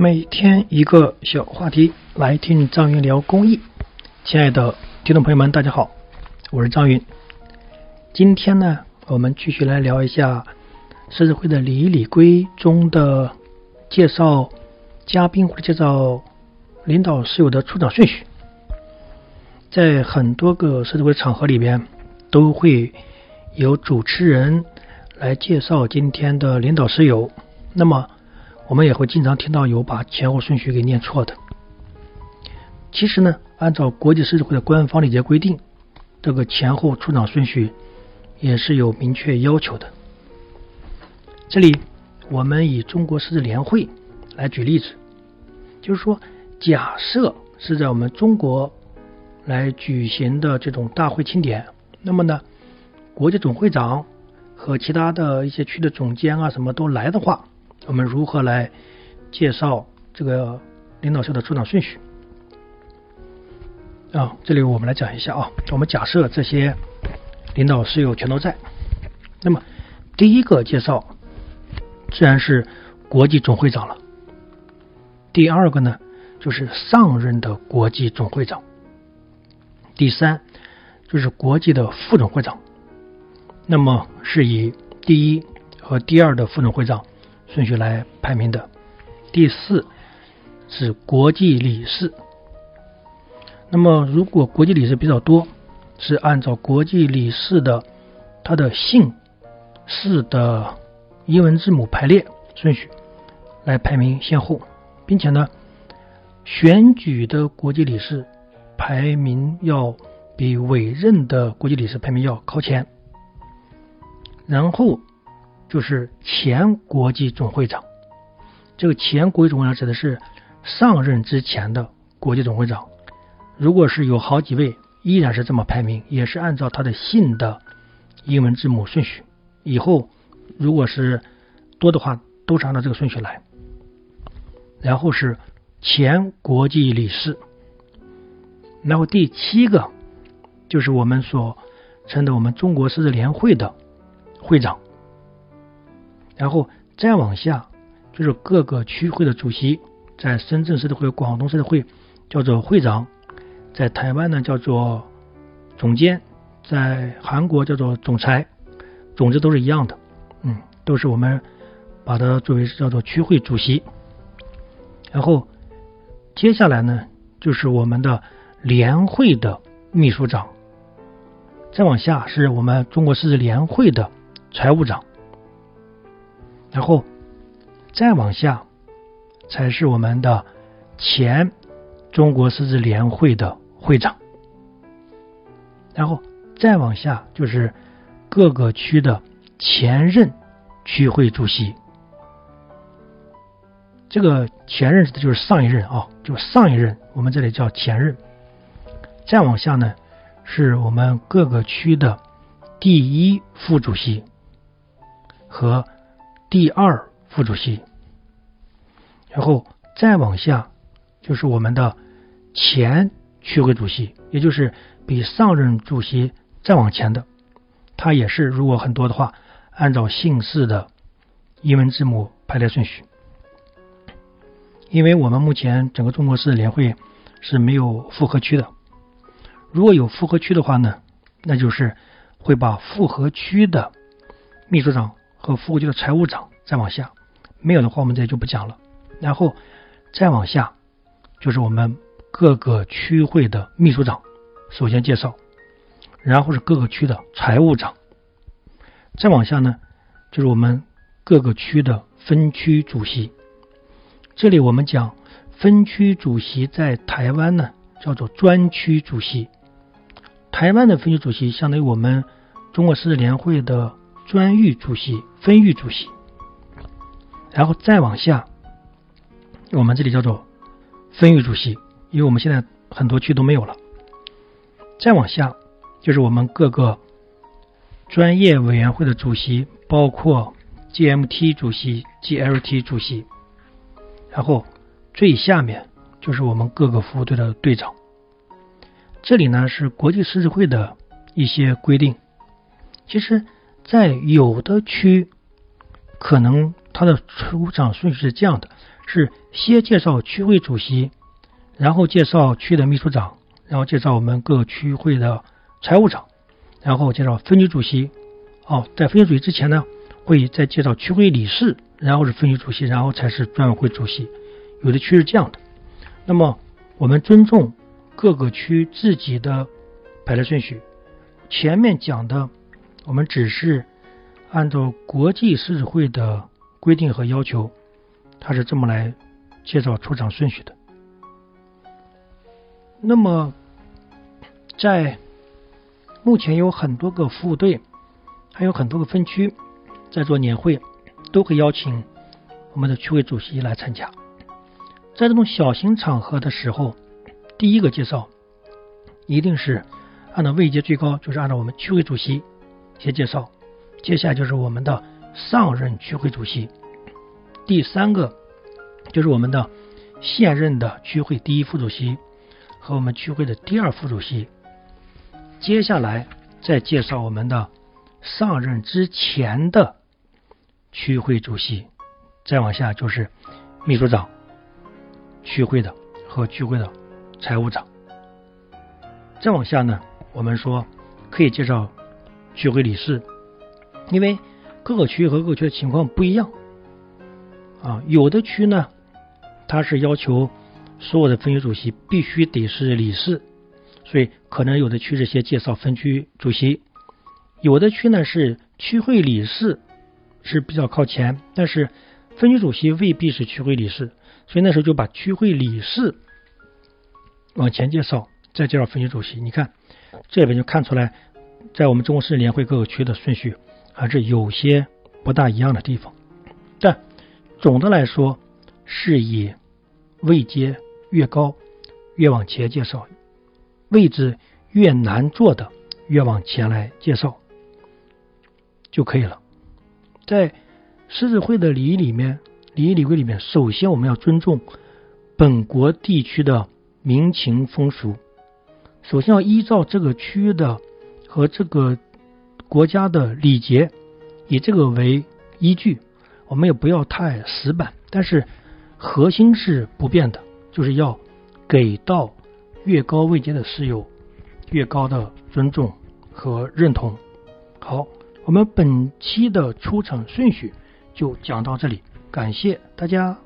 每天一个小话题，来听张云聊公益。亲爱的听众朋友们，大家好，我是张云。今天呢，我们继续来聊一下狮子会的礼仪礼规中的介绍嘉宾或者介绍领导室友的出场顺序。在很多个狮子会场合里边，都会有主持人来介绍今天的领导室友。那么，我们也会经常听到有把前后顺序给念错的。其实呢，按照国际狮子会的官方礼节规定，这个前后出场顺序也是有明确要求的。这里我们以中国狮子联会来举例子，就是说，假设是在我们中国来举行的这种大会庆典，那么呢，国际总会长和其他的一些区的总监啊什么都来的话。我们如何来介绍这个领导秀的出场顺序啊？这里我们来讲一下啊。我们假设这些领导室友全都在，那么第一个介绍自然是国际总会长了。第二个呢，就是上任的国际总会长。第三就是国际的副总会长。那么是以第一和第二的副总会长。顺序来排名的，第四是国际理事。那么，如果国际理事比较多，是按照国际理事的他的姓氏的英文字母排列顺序来排名先后，并且呢，选举的国际理事排名要比委任的国际理事排名要靠前，然后。就是前国际总会长，这个前国际总会长指的是上任之前的国际总会长。如果是有好几位，依然是这么排名，也是按照他的姓的英文字母顺序。以后如果是多的话，都是按照这个顺序来。然后是前国际理事，然后第七个就是我们所称的我们中国狮子联会的会长。然后再往下就是各个区会的主席，在深圳市的会、广东市的会叫做会长，在台湾呢叫做总监，在韩国叫做总裁，总之都是一样的，嗯，都是我们把它作为叫做区会主席。然后接下来呢就是我们的联会的秘书长，再往下是我们中国狮子联会的财务长。然后再往下，才是我们的前中国狮子联会的会长。然后再往下就是各个区的前任区会主席。这个前任指的就是上一任啊，就上一任，我们这里叫前任。再往下呢，是我们各个区的第一副主席和。第二副主席，然后再往下就是我们的前区会主席，也就是比上任主席再往前的，他也是如果很多的话，按照姓氏的英文字母排列顺序。因为我们目前整个中国市联会是没有复合区的，如果有复合区的话呢，那就是会把复合区的秘书长。和副务区的财务长，再往下没有的话，我们这就不讲了。然后再往下就是我们各个区会的秘书长，首先介绍，然后是各个区的财务长，再往下呢就是我们各个区的分区主席。这里我们讲分区主席在台湾呢叫做专区主席，台湾的分区主席相当于我们中国狮子联会的。专域主席、分域主席，然后再往下，我们这里叫做分域主席，因为我们现在很多区都没有了。再往下就是我们各个专业委员会的主席，包括 GMT 主席、GLT 主席，然后最下面就是我们各个服务队的队长。这里呢是国际狮子会的一些规定，其实。在有的区，可能它的出场顺序是这样的：是先介绍区会主席，然后介绍区的秘书长，然后介绍我们各区会的财务长，然后介绍分局主席。哦，在分区主席之前呢，会再介绍区会理事，然后是分局主席，然后才是专委会主席。有的区是这样的。那么我们尊重各个区自己的排列顺序。前面讲的，我们只是。按照国际狮子会的规定和要求，他是这么来介绍出场顺序的。那么，在目前有很多个服务队，还有很多个分区在做年会，都会邀请我们的区委主席来参加。在这种小型场合的时候，第一个介绍一定是按照位阶最高，就是按照我们区委主席先介绍。接下来就是我们的上任区会主席，第三个就是我们的现任的区会第一副主席和我们区会的第二副主席。接下来再介绍我们的上任之前的区会主席，再往下就是秘书长、区会的和区会的财务长。再往下呢，我们说可以介绍区会理事。因为各个区和各个区的情况不一样啊，有的区呢，它是要求所有的分区主席必须得是理事，所以可能有的区是先介绍分区主席；有的区呢是区会理事是比较靠前，但是分区主席未必是区会理事，所以那时候就把区会理事往前介绍，再介绍分区主席。你看这边就看出来，在我们中国市联会各个区的顺序。还是有些不大一样的地方，但总的来说是以位阶越高越往前介绍，位置越难做的越往前来介绍就可以了。在狮子会的礼仪里面，礼仪礼规里面，首先我们要尊重本国地区的民情风俗，首先要依照这个区域的和这个。国家的礼节以这个为依据，我们也不要太死板，但是核心是不变的，就是要给到越高位阶的室友越高的尊重和认同。好，我们本期的出场顺序就讲到这里，感谢大家。